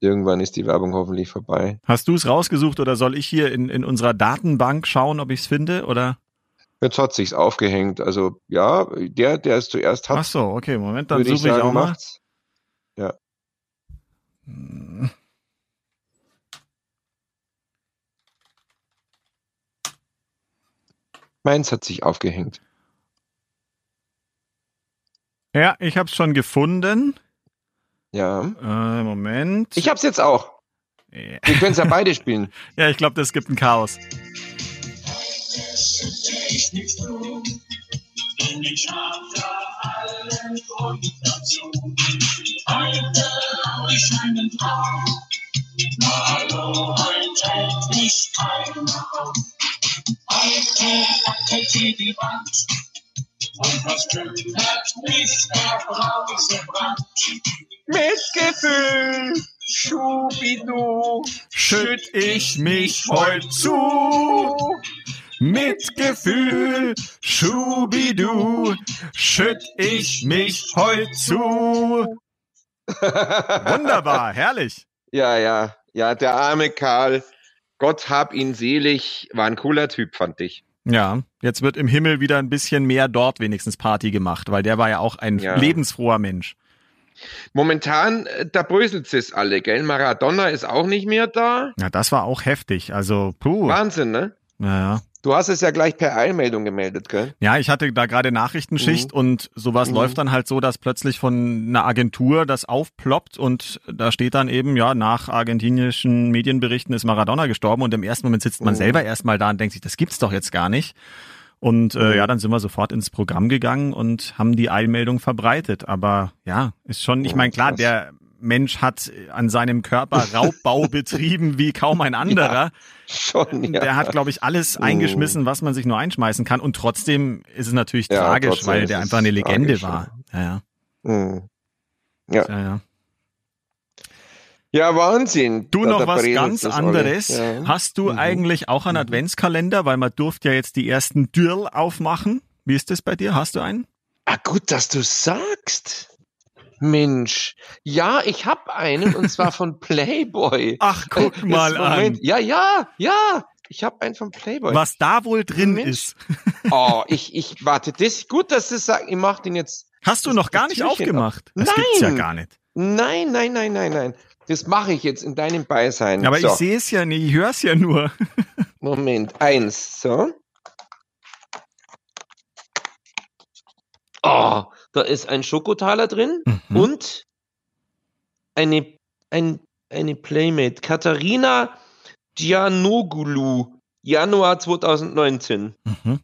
Irgendwann ist die Werbung hoffentlich vorbei. Hast du es rausgesucht oder soll ich hier in, in unserer Datenbank schauen, ob ich es finde? Oder? Jetzt hat sich's aufgehängt. Also ja, der, der es zuerst hat, Ach so, okay, Moment, dann suche ich ich, auch mal. macht's. Meins hat sich aufgehängt. Ja, ich habe es schon gefunden. Ja. Äh, Moment. Ich hab's jetzt auch. ja, Wir können es ja beide spielen. Ja, ich glaube, das gibt ein Chaos. Mitgefühl, Schubidu, Schütt ich mich heut zu. Mit Gefühl, Schubidu, schütt ich mich heut zu. Wunderbar, herrlich. Ja, ja, ja, der arme Karl. Gott hab ihn selig, war ein cooler Typ, fand ich. Ja, jetzt wird im Himmel wieder ein bisschen mehr dort wenigstens Party gemacht, weil der war ja auch ein Ja. lebensfroher Mensch. Momentan, äh, da bröselt es alle, gell? Maradona ist auch nicht mehr da. Ja, das war auch heftig. Also, puh. Wahnsinn, ne? Ja, Du hast es ja gleich per Eilmeldung gemeldet, gell? ja, ich hatte da gerade Nachrichtenschicht und sowas Mhm. läuft dann halt so, dass plötzlich von einer Agentur das aufploppt und da steht dann eben, ja, nach argentinischen Medienberichten ist Maradona gestorben und im ersten Moment sitzt man Mhm. selber erstmal da und denkt sich, das gibt's doch jetzt gar nicht. Und äh, Mhm. ja, dann sind wir sofort ins Programm gegangen und haben die Eilmeldung verbreitet. Aber ja, ist schon, ich meine, klar, der Mensch hat an seinem Körper Raubbau betrieben wie kaum ein anderer. Schon, ja. Der hat, glaube ich, alles Mhm. eingeschmissen, was man sich nur einschmeißen kann. Und trotzdem ist es natürlich Ja, tragisch, weil der einfach eine Legende tragisch, war. Ja, ja. Mhm. ja, ja. Ja, Wahnsinn. Du noch was ganz anderes. Ja. Hast du Mhm. eigentlich auch einen Adventskalender? Weil man durfte ja jetzt die ersten Dürl aufmachen. Wie ist das bei dir? Hast du einen? Ah, gut, dass du sagst. Mensch. Ja, ich hab einen und zwar von Playboy. Ach, guck Jetzt, mal an. Moment. Ja, ja, ja. Ich hab einen von Playboy. Was da wohl drin Mensch. ist. Oh, ich, ich, warte, das, gut, dass du sagst, ich mach den jetzt. Hast du noch gar nicht Türchen aufgemacht? Das gibt's ja Nein. gar nicht. Nein, nein, nein, nein, nein. Das mache ich jetzt in deinem Beisein. Aber so, ich sehe es ja nicht, ich höre es ja nur. Moment, eins, so. Oh, da ist ein Schokotaler drin Mhm. und eine, ein, eine Playmate. Katharina Gianogulu, Januar 2019. Mhm.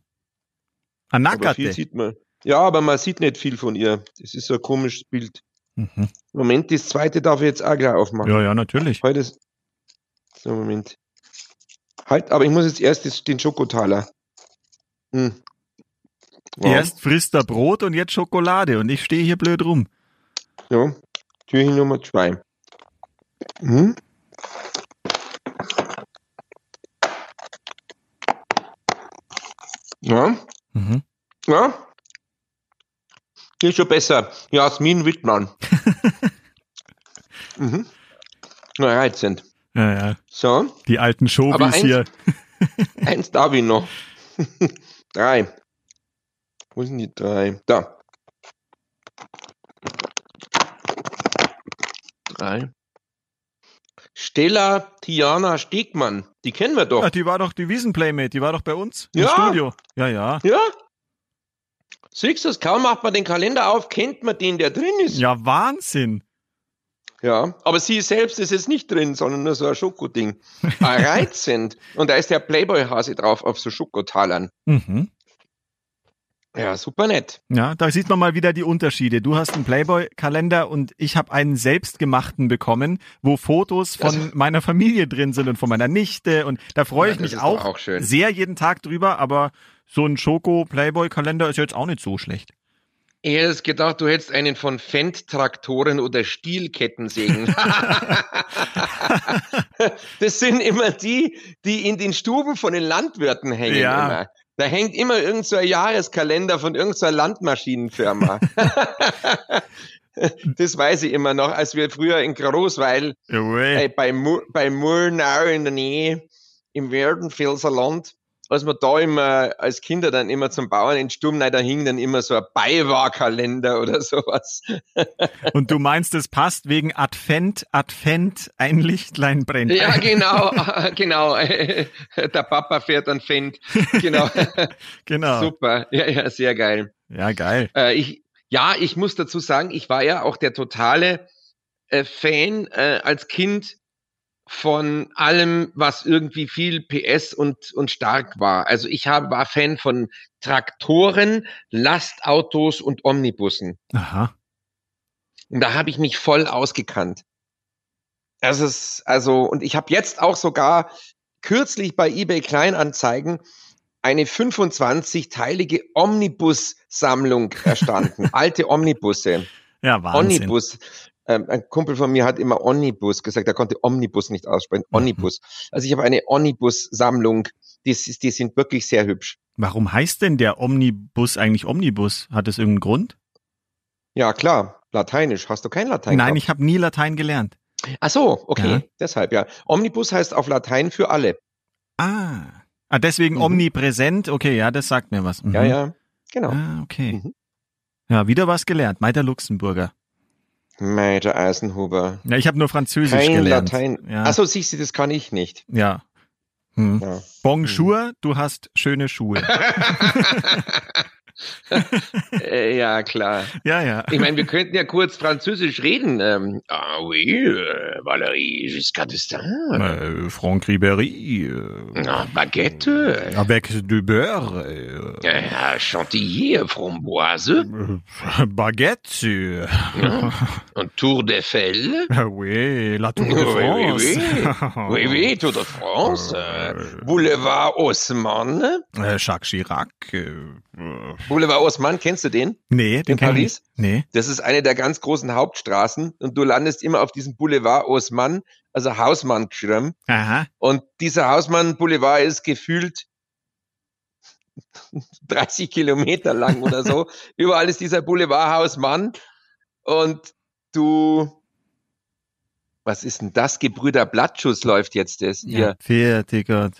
Aber viel sieht man. Ja, aber man sieht nicht viel von ihr. Das ist so ein komisches Bild. Mhm. Moment, das zweite darf ich jetzt auch gleich aufmachen. Ja, ja, natürlich. Heute ist. So, Moment. Halt, aber ich muss jetzt erst den Schokotaler. Hm. Ja, Erst frisst er Brot und jetzt Schokolade und ich stehe hier blöd rum. Ja. Türchen Nummer zwei. Hm. Ja, Mhm. Ja. Ist schon besser. Jasmin Wittmann. mhm. Na, reizend. Ja, ja. So, Die alten eins- hier. eins darf ich noch. drei. Wo sind die drei? Da. Drei. Stella Tiana Stegmann. Die kennen wir doch. Ach, die war doch die Wiesenplaymate, die war doch bei uns im Ja. Studio. Ja, ja. Ja? Siehst du es? Kaum macht man den Kalender auf, kennt man den, der drin ist. Ja, Wahnsinn. Ja, aber sie selbst ist jetzt nicht drin, sondern nur so ein Schokoding. Ah, Reizend. Und da ist der Playboy-Hase drauf auf so Schokotalern. Mhm. Ja, super nett. Ja, da sieht man mal wieder die Unterschiede. Du hast einen Playboy-Kalender und ich habe einen selbstgemachten bekommen, wo Fotos von Also- meiner Familie drin sind und von meiner Nichte. Und da freue Ja, ich mich ist auch, auch sehr jeden Tag drüber, aber so ein Schoko-Playboy-Kalender ist jetzt auch nicht so schlecht. Hätte jetzt gedacht, du hättest einen von Fendt-Traktoren oder Stielkettensägen. das sind immer die, die in den Stuben von den Landwirten hängen. Ja. Immer. Da hängt immer irgend so Jahreskalender von irgendeiner Landmaschinenfirma. das weiß ich immer noch, als wir früher in Großweil Jawohl. äh, bei, bei Murnau in der Nähe im Werdenfelser Land, als wir da immer als Kinder dann immer zum Bauern in Sturm, nein, da hing dann immer so ein Beiwahrkalender oder sowas. Und du meinst, es passt wegen Advent, Advent, ein Lichtlein brennt. Ja, genau, genau. Der Papa fährt ein Fendt. Genau. genau. Super. Ja, ja, sehr geil. Ja, geil. Äh, ich, ja, ich muss dazu sagen, ich war ja auch der totale äh, Fan äh, als Kind von allem, was irgendwie viel PS und, und stark war. Also ich hab, war Fan von Traktoren, Lastautos und Omnibussen. Aha. Und da habe ich mich voll ausgekannt. Also, es, also und ich habe jetzt auch sogar kürzlich bei eBay Kleinanzeigen eine 25-teilige Omnibus-Sammlung erstanden. Alte Omnibusse. Ja, Wahnsinn. Omnibus. Ähm, ein Kumpel von mir hat immer Omnibus gesagt, er konnte Omnibus nicht aussprechen. Mhm. Omnibus. Also ich habe eine Omnibus-Sammlung. Die, die sind wirklich sehr hübsch. Warum heißt denn der Omnibus eigentlich Omnibus? Hat es irgendeinen Grund? Ja, klar. Lateinisch. Hast du kein Latein? Nein, gehabt? ich habe nie Latein gelernt. Ach so, okay. Ja. Deshalb, ja. Omnibus heißt auf Latein für alle. Ah. Ah, deswegen Mhm. omnipräsent. Okay, ja, das sagt mir was. Mhm. Ja, ja. Genau. Ah, okay. Mhm. Ja, wieder was gelernt. Meiter Luxemburger. Major Eisenhuber. Ja, ich habe nur Französisch Kein gelernt. Latein. Ja. Achso, siehst du, das kann ich nicht. Ja. Hm. Ja. Bonjour, du hast schöne Schuhe. äh, ja, klar. ja, ja. Ich meine, wir könnten ja kurz Französisch reden. Ähm, ah oui, äh, Valérie Giscard d'Estaing. Äh, Franck Ribéry. Äh, Ah, Baguette. avec du beurre. Äh, Äh, Chantilly, äh, Framboise. äh, Baguette. Und Tour d'Eiffel. oui, la Tour de Oui, France. oui, oui, oui, Tour de France. Boulevard Haussmann. Jacques Chirac. Boulevard Haussmann, kennst du den? nee, den In kenn ich Paris? nicht. Nee. Das ist eine der ganz großen Hauptstraßen und du landest immer auf diesem Boulevard Haussmann, also Hausmann geschrieben. Aha. Und dieser Hausmann Boulevard ist gefühlt 30 Kilometer lang oder so. Überall ist dieser Boulevard Hausmann und du, was ist denn das? Gebrüder Blattschuss läuft jetzt das Ja, hier. fertig, Gott.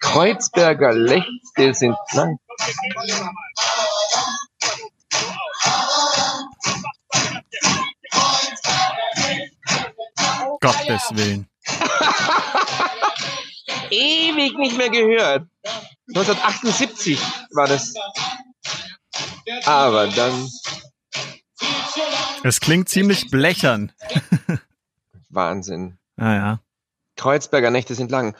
Kreuzberger Lechte sind lang. Gottes Willen. Ewig nicht mehr gehört. 1978 war das. Aber dann Es klingt ziemlich blechern. Wahnsinn. Ah, ja. Kreuzberger Nächte sind lang.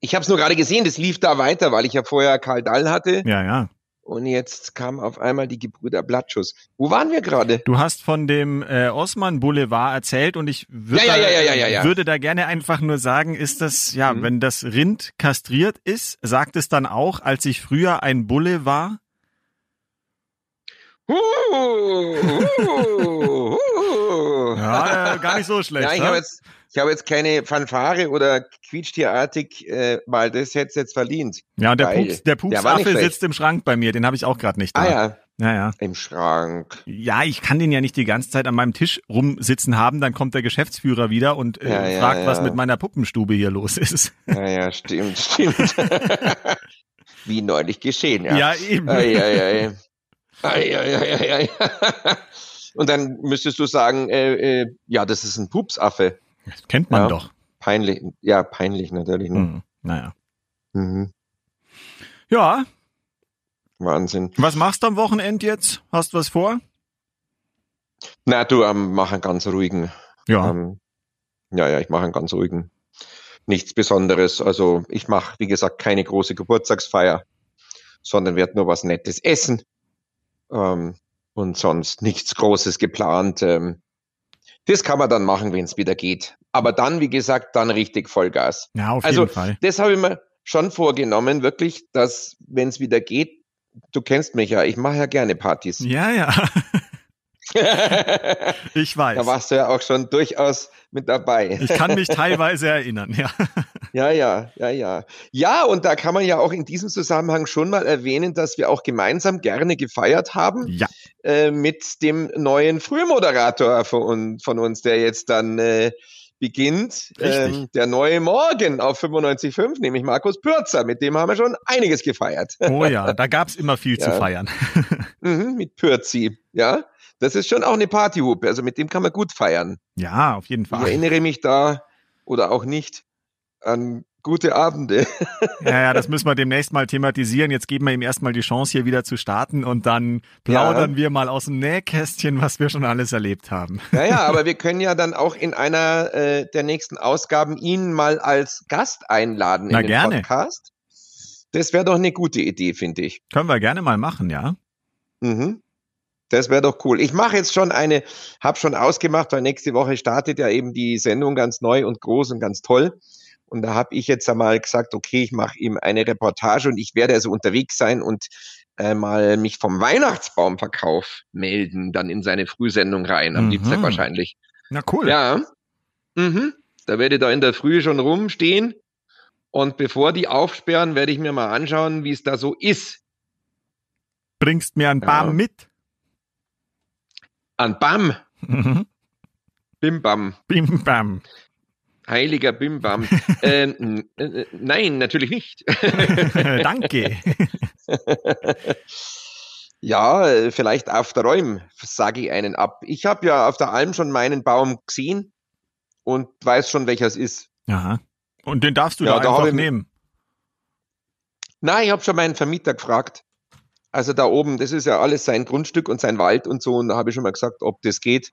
Ich habe es nur gerade gesehen, das lief da weiter, weil ich ja vorher Karl Dall hatte Ja, ja. und jetzt kam auf einmal die Gebrüder Blattschuss. Wo waren wir gerade? Du hast von dem äh, Osman Boulevard erzählt und ich würd Ja, ja, ja, würde da gerne einfach nur sagen, ist das, ja, Mhm. wenn das Rind kastriert ist, sagt es dann auch, als ich früher ein Bulle war? Huh, huh. Oh. Ja, äh, gar nicht so schlecht. Ja, ich ne? habe jetzt, ich habe jetzt keine Fanfare oder quietschtierartig, äh, weil das hätte jetzt verdient. ja, und der. Pups, der Pupsaffe sitzt im Schrank bei mir, den habe ich auch gerade nicht da. Ah ja, ja, ja. im Schrank. Ja, ich kann den ja nicht die ganze Zeit an meinem Tisch rumsitzen haben, dann kommt der Geschäftsführer wieder und äh, Ja, ja, fragt, was ja. mit meiner Puppenstube hier los ist. Ja, ja, stimmt, stimmt. Wie neulich geschehen, ja. Ja, eben. Ei, ei, ei. Ei, ei, ei, ei, ei. Und dann müsstest du sagen, äh, äh, ja, das ist ein Pupsaffe. Das kennt man Ja. doch. Peinlich, ja, peinlich natürlich. Ne? Hm, naja. Mhm. Ja, Wahnsinn. was machst du am Wochenende jetzt? Hast du was vor? Na, du, ähm, mach einen ganz ruhigen. Ja. Ähm, ja, ja, ich mache einen ganz ruhigen. Nichts Besonderes. Also ich mache, wie gesagt, keine große Geburtstagsfeier, sondern werde nur was Nettes essen. Ähm, und sonst nichts Großes geplant. Ähm, das kann man dann machen, wenn es wieder geht. Aber dann, wie gesagt, dann richtig Vollgas. ja, auf also jeden Fall. das habe ich mir schon vorgenommen, wirklich, dass, wenn es wieder geht, du kennst mich ja, ich mache ja gerne Partys. Ja, ja. ich weiß. Da warst du ja auch schon durchaus mit dabei. ich kann mich teilweise erinnern, ja. Ja, ja, ja, ja. Ja, und da kann man ja auch in diesem Zusammenhang schon mal erwähnen, dass wir auch gemeinsam gerne gefeiert haben Ja, äh, mit dem neuen Frühmoderator von, uns- von uns, der jetzt dann äh, beginnt. Ähm, der neue Morgen auf 95.5, nämlich Markus Pürzer. Mit dem haben wir schon einiges gefeiert. oh ja, da gab's immer viel zu Ja. feiern. Mhm, mit Pürzi, ja. Das ist schon auch eine Partyhupe. Also mit dem kann man gut feiern. Ja, auf jeden Ich Fall. erinnere mich da oder auch nicht an gute Abende. Ja, ja, das müssen wir demnächst mal thematisieren. Jetzt geben wir ihm erstmal die Chance, hier wieder zu starten und dann plaudern wir mal aus dem Nähkästchen, was wir schon alles erlebt haben. Ja, ja, aber wir können ja dann auch in einer äh, der nächsten Ausgaben ihn mal als Gast einladen Na, in den gerne. Podcast. Das wäre doch eine gute Idee, finde ich. Können wir gerne mal machen, ja? Mhm. Das wäre doch cool. Ich mache jetzt schon eine, habe schon ausgemacht, weil nächste Woche startet ja eben die Sendung ganz neu und groß und ganz toll. Und da habe ich jetzt einmal gesagt, okay, ich mache ihm eine Reportage und ich werde also unterwegs sein und äh, mal mich vom Weihnachtsbaumverkauf melden, dann in seine Frühsendung rein, am Mhm. Dienstag wahrscheinlich. Na cool. Ja. Mhm. Da werde ich da in der Früh schon rumstehen. Und bevor die aufsperren, werde ich mir mal anschauen, wie es da so ist. Bringst mir ein Ja. Baum mit. An Bam, Mhm. Bim Bam, Bim Bam. Heiliger Bim Bam. ähm, n- äh, nein, natürlich nicht. Danke. ja, äh, vielleicht auf der Räum sage ich einen ab. Ich habe ja auf der Alm schon meinen Baum gesehen und weiß schon, welcher es ist. Ja. Und den darfst du Ja, da da einfach nehmen. Nein, ich habe schon meinen Vermieter gefragt. Also da oben, das ist ja alles sein Grundstück und sein Wald und so. Und da habe ich schon mal gesagt, ob das geht.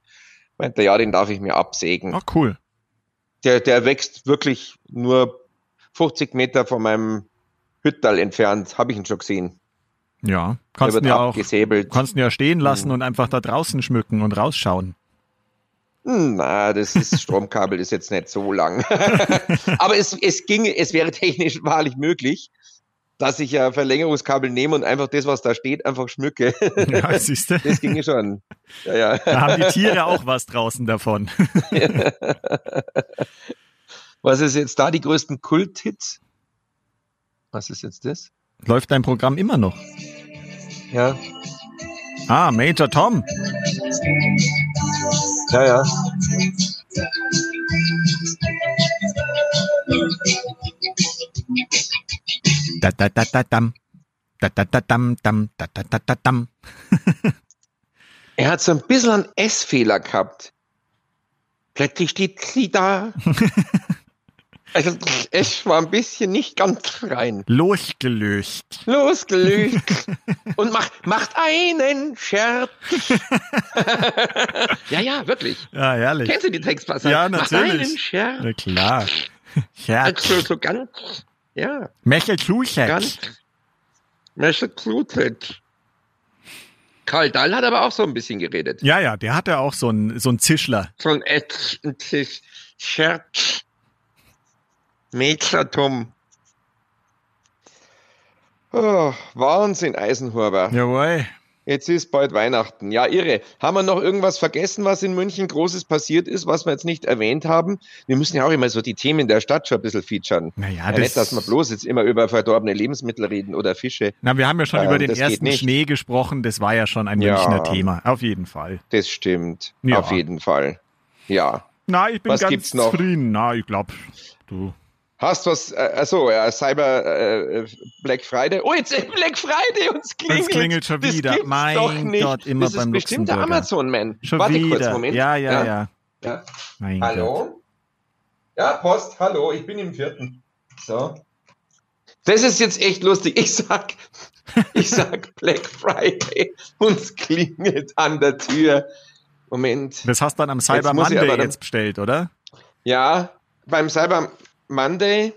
Meint er, ja, den darf ich mir absägen. Oh, cool. Der, der wächst wirklich nur 50 Meter von meinem Hüttal entfernt. Habe ich ihn schon gesehen. Ja. Kannst ihn ja auch, kannst ihn ja stehen lassen Mhm. und einfach da draußen schmücken und rausschauen. Hm, Na, das ist Stromkabel ist jetzt nicht so lang. Aber es, es ginge, es wäre technisch wahrlich möglich, dass ich ja Verlängerungskabel nehme und einfach das, was da steht, einfach schmücke. Ja, siehst du. Das ginge schon. Ja, ja. Da haben die Tiere auch was draußen davon. Was ist jetzt da die größten Kult-Hits? Was ist jetzt das? Läuft dein Programm immer noch? Ja, Ah, Major Tom. ja, ja. Da, da, da, da, dam. Da, da, da, dam, dam, da, da, da, da, dam. Er hat so ein bisschen einen S-Fehler gehabt. Plötzlich steht sie da. Also, es war ein bisschen nicht ganz rein. Losgelöst. Losgelöst und macht, macht einen Scherz. ja, ja, wirklich. Ja, herrlich. Kennst du die Textpassage? Ja, Macht natürlich. einen Scherz. Na klar. Scherz. Also, so ganz, ja. Messer Klutet. Karl Dall hat aber auch so ein bisschen geredet. Ja, ja, der hatte auch so einen so einen Zischler. So ein ätzendes Scherz. Metratum. Oh, Wahnsinn, Eisenhuber. Jawohl. Jetzt ist bald Weihnachten. Ja, irre. Haben wir noch irgendwas vergessen, was in München Großes passiert ist, was wir jetzt nicht erwähnt haben? Wir müssen ja auch immer so die Themen der Stadt schon ein bisschen featuren. Naja, Ja, das, nicht, dass wir bloß jetzt immer über verdorbene Lebensmittel reden oder Fische. na, wir haben ja schon Ähm, über den ersten. Schnee gesprochen. Das war ja schon ein Ja. Münchner Thema. Auf jeden Fall. Das stimmt. Ja. Auf jeden Fall. Ja. Na, ich bin Was ganz gibt's noch? zufrieden. Na, ich glaube, du. Hast was, äh, achso, ja, Cyber äh, Black Friday. Oh, jetzt ist Black Friday und es klingelt. Es klingelt schon Das wieder. Mein. Gott, immer das beim ist bestimmt der. Amazon-Man. Warte wieder. kurz, Moment. Ja, ja, Ja. ja. Ja. Mein Gott. Hallo? Ja, Post, hallo, ich bin im vierten. So. Das ist jetzt echt lustig. Ich sag, ich sag Black Friday und es klingelt an der Tür. Moment. Das hast du dann am Cyber ich Monday jetzt bestellt, oder? Ja, beim Cyber Monday.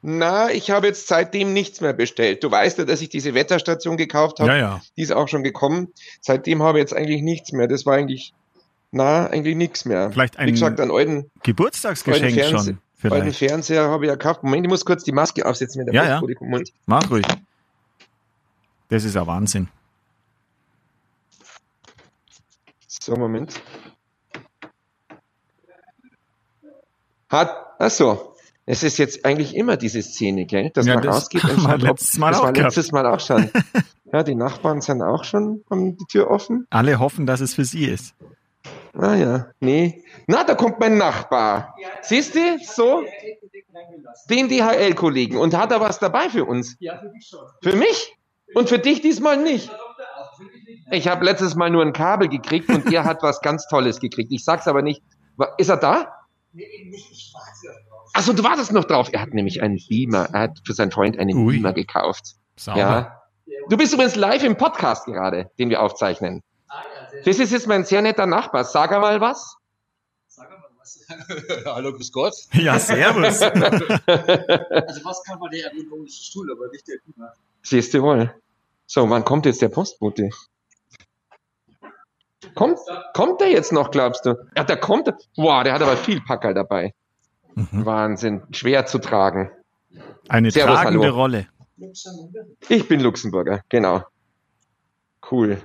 Na, ich habe jetzt seitdem nichts mehr bestellt. Du weißt ja, dass ich diese Wetterstation gekauft habe. Ja, ja. Die ist auch schon gekommen. Seitdem habe ich jetzt eigentlich nichts mehr. Das war eigentlich, na, eigentlich nichts mehr. Vielleicht ein Wie gesagt, einen alten, Geburtstagsgeschenk alten, schon. alten Vielleicht. Fernseher habe ich ja gekauft. Moment, ich muss kurz die Maske aufsetzen mit der Ja, ja. Moment. Mach ruhig. Das ist ja Wahnsinn. So, Moment. Hat, ach so. Es ist jetzt eigentlich immer diese Szene, gell? Dass Ja, man das rausgeht und schaut, ob, letztes Mal das auch war gehabt. letztes Mal auch schon. ja, die Nachbarn sind auch schon, haben die Tür offen. Alle hoffen, dass es für sie ist. Ah ja, nee. Na, da kommt mein Nachbar. Siehst du, so? Den DHL-Kollegen. Und hat er was dabei für uns? Ja, für dich schon. Für mich? Und für dich diesmal nicht? Ich habe letztes Mal nur ein Kabel gekriegt und er hat was ganz Tolles gekriegt. Ich sag's aber nicht. Ist er da? Nee, eben nicht. Ich warte darauf. Achso, du wartest noch drauf. Er hat nämlich einen Beamer. Er hat für seinen Freund einen Ui. Beamer gekauft. Sauber. Ja. Du bist übrigens live im Podcast gerade, den wir aufzeichnen. Ah, ja, Das ist jetzt mein sehr netter Nachbar. Sag einmal was. Sag mal was. Hallo, grüß Gott. Ja, servus. Also was kann man der ergonomische Stuhl, aber nicht der Klima. Siehst du wohl. So, wann kommt jetzt der Postbote? Kommt, kommt der jetzt noch, glaubst du? Ja, der kommt. Wow, der hat aber viel Packerl dabei. Mhm. Wahnsinn. Schwer zu tragen. Eine Servus, tragende hallo. Rolle. Ich bin Luxemburger, genau. Cool.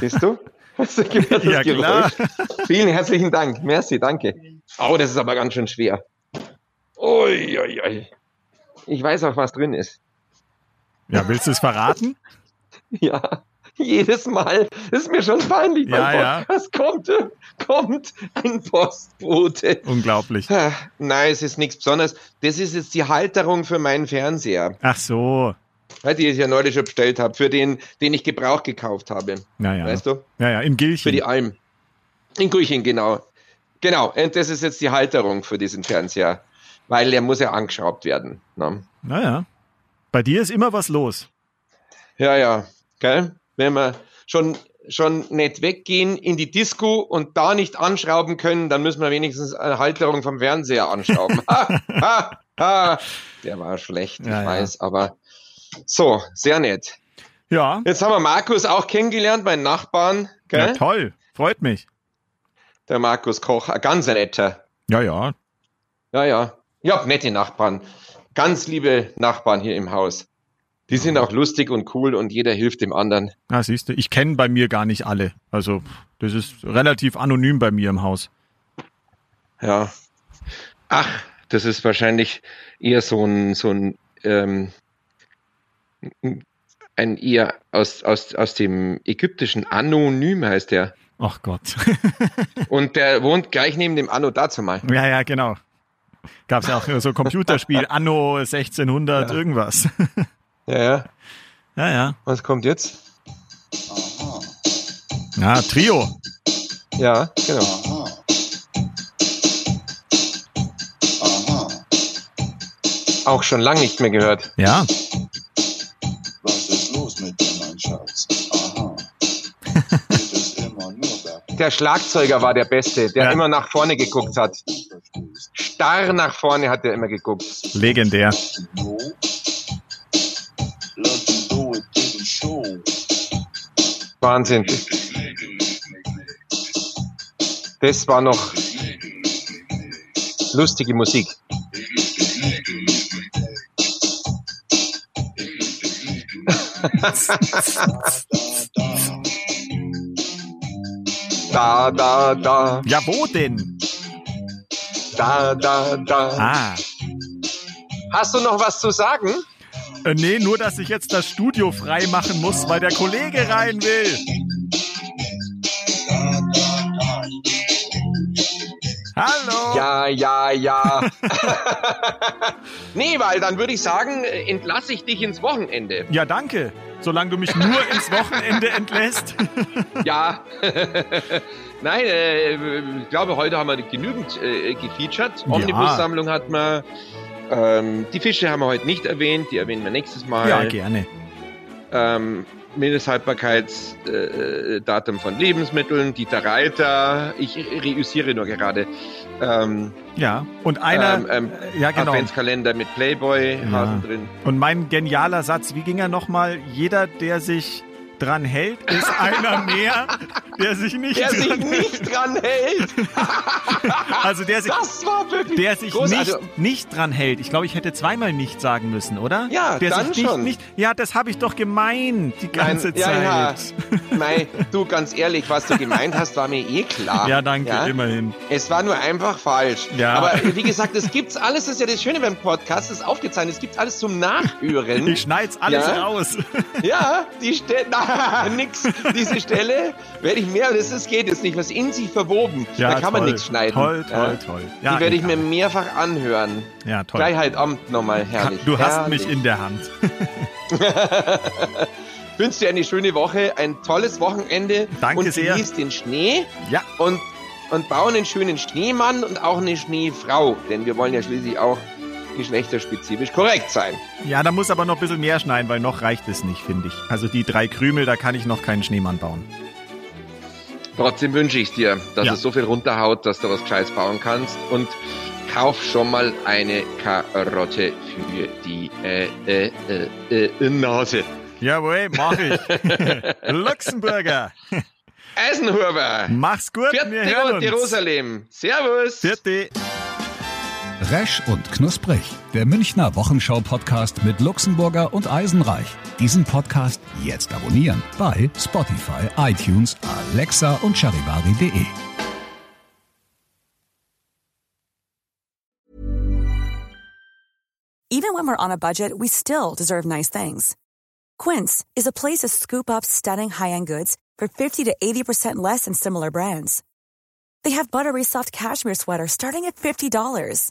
Siehst du? Hast du gehört, das Ja, klar. Geräusch? Vielen herzlichen Dank. Merci, danke. Oh, das ist aber ganz schön schwer. Ui, ui, ui. Ich weiß auch, was drin ist. Ja, willst du es verraten? Ja, jedes Mal. Das ist mir schon peinlich. Ja, ja. Podcast kommt, kommt ein Postbote. Unglaublich. Nein, es ist nichts Besonderes. Das ist jetzt die Halterung für meinen Fernseher, Ach so. weil die ich ja neulich schon bestellt habe, für den, den ich Gebrauch gekauft habe. Naja. Weißt du? Ja, ja, im Für Gilchen. die Alm. In Grüchen, genau. Genau, und das ist jetzt die Halterung für diesen Fernseher, weil er muss ja angeschraubt werden. Ne? Naja. Bei dir ist immer was los. Ja, ja, gell? Wenn wir schon, schon nicht weggehen in die Disco und da nicht anschrauben können, dann müssen wir wenigstens eine Halterung vom Fernseher anschrauben. ha, ha, ha. Der war schlecht, Ja, ich ja. weiß, aber so, sehr nett. Ja. Jetzt haben wir Markus auch kennengelernt, meinen Nachbarn, Ja, gell? toll. Freut mich. Der Markus Koch, ein ganz netter. Ja, ja. Ja, ja. Ich hab nette Nachbarn. Ganz liebe Nachbarn hier im Haus. Die sind auch lustig und cool und jeder hilft dem anderen. Ah, siehst du, ich kenne bei mir gar nicht alle. Also, das ist relativ anonym bei mir im Haus. Ja. Ach, das ist wahrscheinlich eher so ein, so ein, ähm, ein eher aus, aus, aus dem ägyptischen Anonym heißt der. Ach Gott. Und der wohnt gleich neben dem Anno dazu mal. ja, ja, genau. Gab's ja auch so Computerspiel, Anno 1600, Ja. irgendwas. Ja, ja. ja, ja. Was kommt jetzt? Ja, Trio. Ja, genau. Auch schon lange nicht mehr gehört. Ja. Was ist los mit dir, mein Schatz? Aha. Geht es immer nur bergab? Der Schlagzeuger war der Beste, der Ja. immer nach vorne geguckt hat. Starr nach vorne hat er immer geguckt. Legendär. Wahnsinn. Das war noch lustige Musik. Da, da, da. Ja, wo denn? da, da, da. Ah. Hast du noch was zu sagen? Äh, nee, nur, dass ich jetzt das Studio frei machen muss, weil der Kollege rein will. Hallo. Ja, ja, ja. nee, weil dann würde ich sagen, äh, entlasse ich dich ins Wochenende. Ja, danke. Solange du mich nur ins Wochenende entlässt. Ja. Nein, äh, ich glaube, heute haben wir genügend äh, gefeatured. Ja. Omnibus-Sammlung hat man. Ähm, die Fische haben wir heute nicht erwähnt, die erwähnen wir nächstes Mal. ja, gerne. ähm, Mindesthaltbarkeitsdatum äh, von Lebensmitteln, Dieter Reiter, ich reüssiere nur gerade. Ähm, Ja. Und einer. ähm, ähm, äh, ja, genau. Adventskalender mit Playboy, Ja. Drin. Und mein genialer Satz, wie ging er nochmal? Jeder, der sich dran hält, ist einer mehr, der sich nicht Der sich dran nicht dran hält. Also der sich, Das war wirklich der sich groß. nicht, Also, nicht dran hält. Ich glaube, ich hätte zweimal nicht sagen müssen, oder? Ja, der dann sich nicht, schon. Nicht, ja, das habe ich doch gemeint die ganze Nein, ja, Zeit. ja. Mei, du, ganz ehrlich, was du gemeint hast, war mir eh klar. Ja, danke, immerhin. Es war nur einfach falsch. Ja. Aber wie gesagt, es gibt's alles, das ist ja das Schöne beim Podcast, das ist aufgezeichnet, es gibt alles zum Nachhören. Ich schneid's alles Ja. raus. Ja, die Stelle, na, nix. Diese Stelle werde ich mehr, das ist, geht jetzt nicht, was in sich verwoben. da kann man toll. nichts schneiden. Toll, Ja. toll, toll. Ja, die werde ich mir mehrfach anhören. Ja, toll. Gleich heute Abend nochmal, herrlich. Du hast herrlich. mich in der Hand. wünsche dir eine schöne Woche, ein tolles Wochenende Danke und sehr. genieß den Schnee Ja, und, und bau einen schönen Schneemann und auch eine Schneefrau, denn wir wollen ja schließlich auch geschlechterspezifisch korrekt sein. ja, da muss aber noch ein bisschen mehr schneiden, weil noch reicht es nicht, finde ich. Also die drei Krümel, da kann ich noch keinen Schneemann bauen. Trotzdem wünsche ich dir, dass Ja. es so viel runterhaut, dass du was Gescheites bauen kannst und kauf schon mal eine Karotte für die äh, äh, äh, äh, Nase. Jawohl, mach ich. Luxemburger, Eisenhuber! mach's gut, wir Vierte hören Gott, uns. Jerusalem! Servus! Vierte. Resch und Knusprig, der Münchner Wochenschau-Podcast mit Luxemburger und Eisenreich. Diesen Podcast jetzt abonnieren bei Spotify, iTunes, Alexa und charivari.de. Even when we're on a budget, we still deserve nice things. Quince is a place to scoop up stunning high-end goods for 50 to 80% less than similar brands. They have buttery soft cashmere sweaters starting at $50,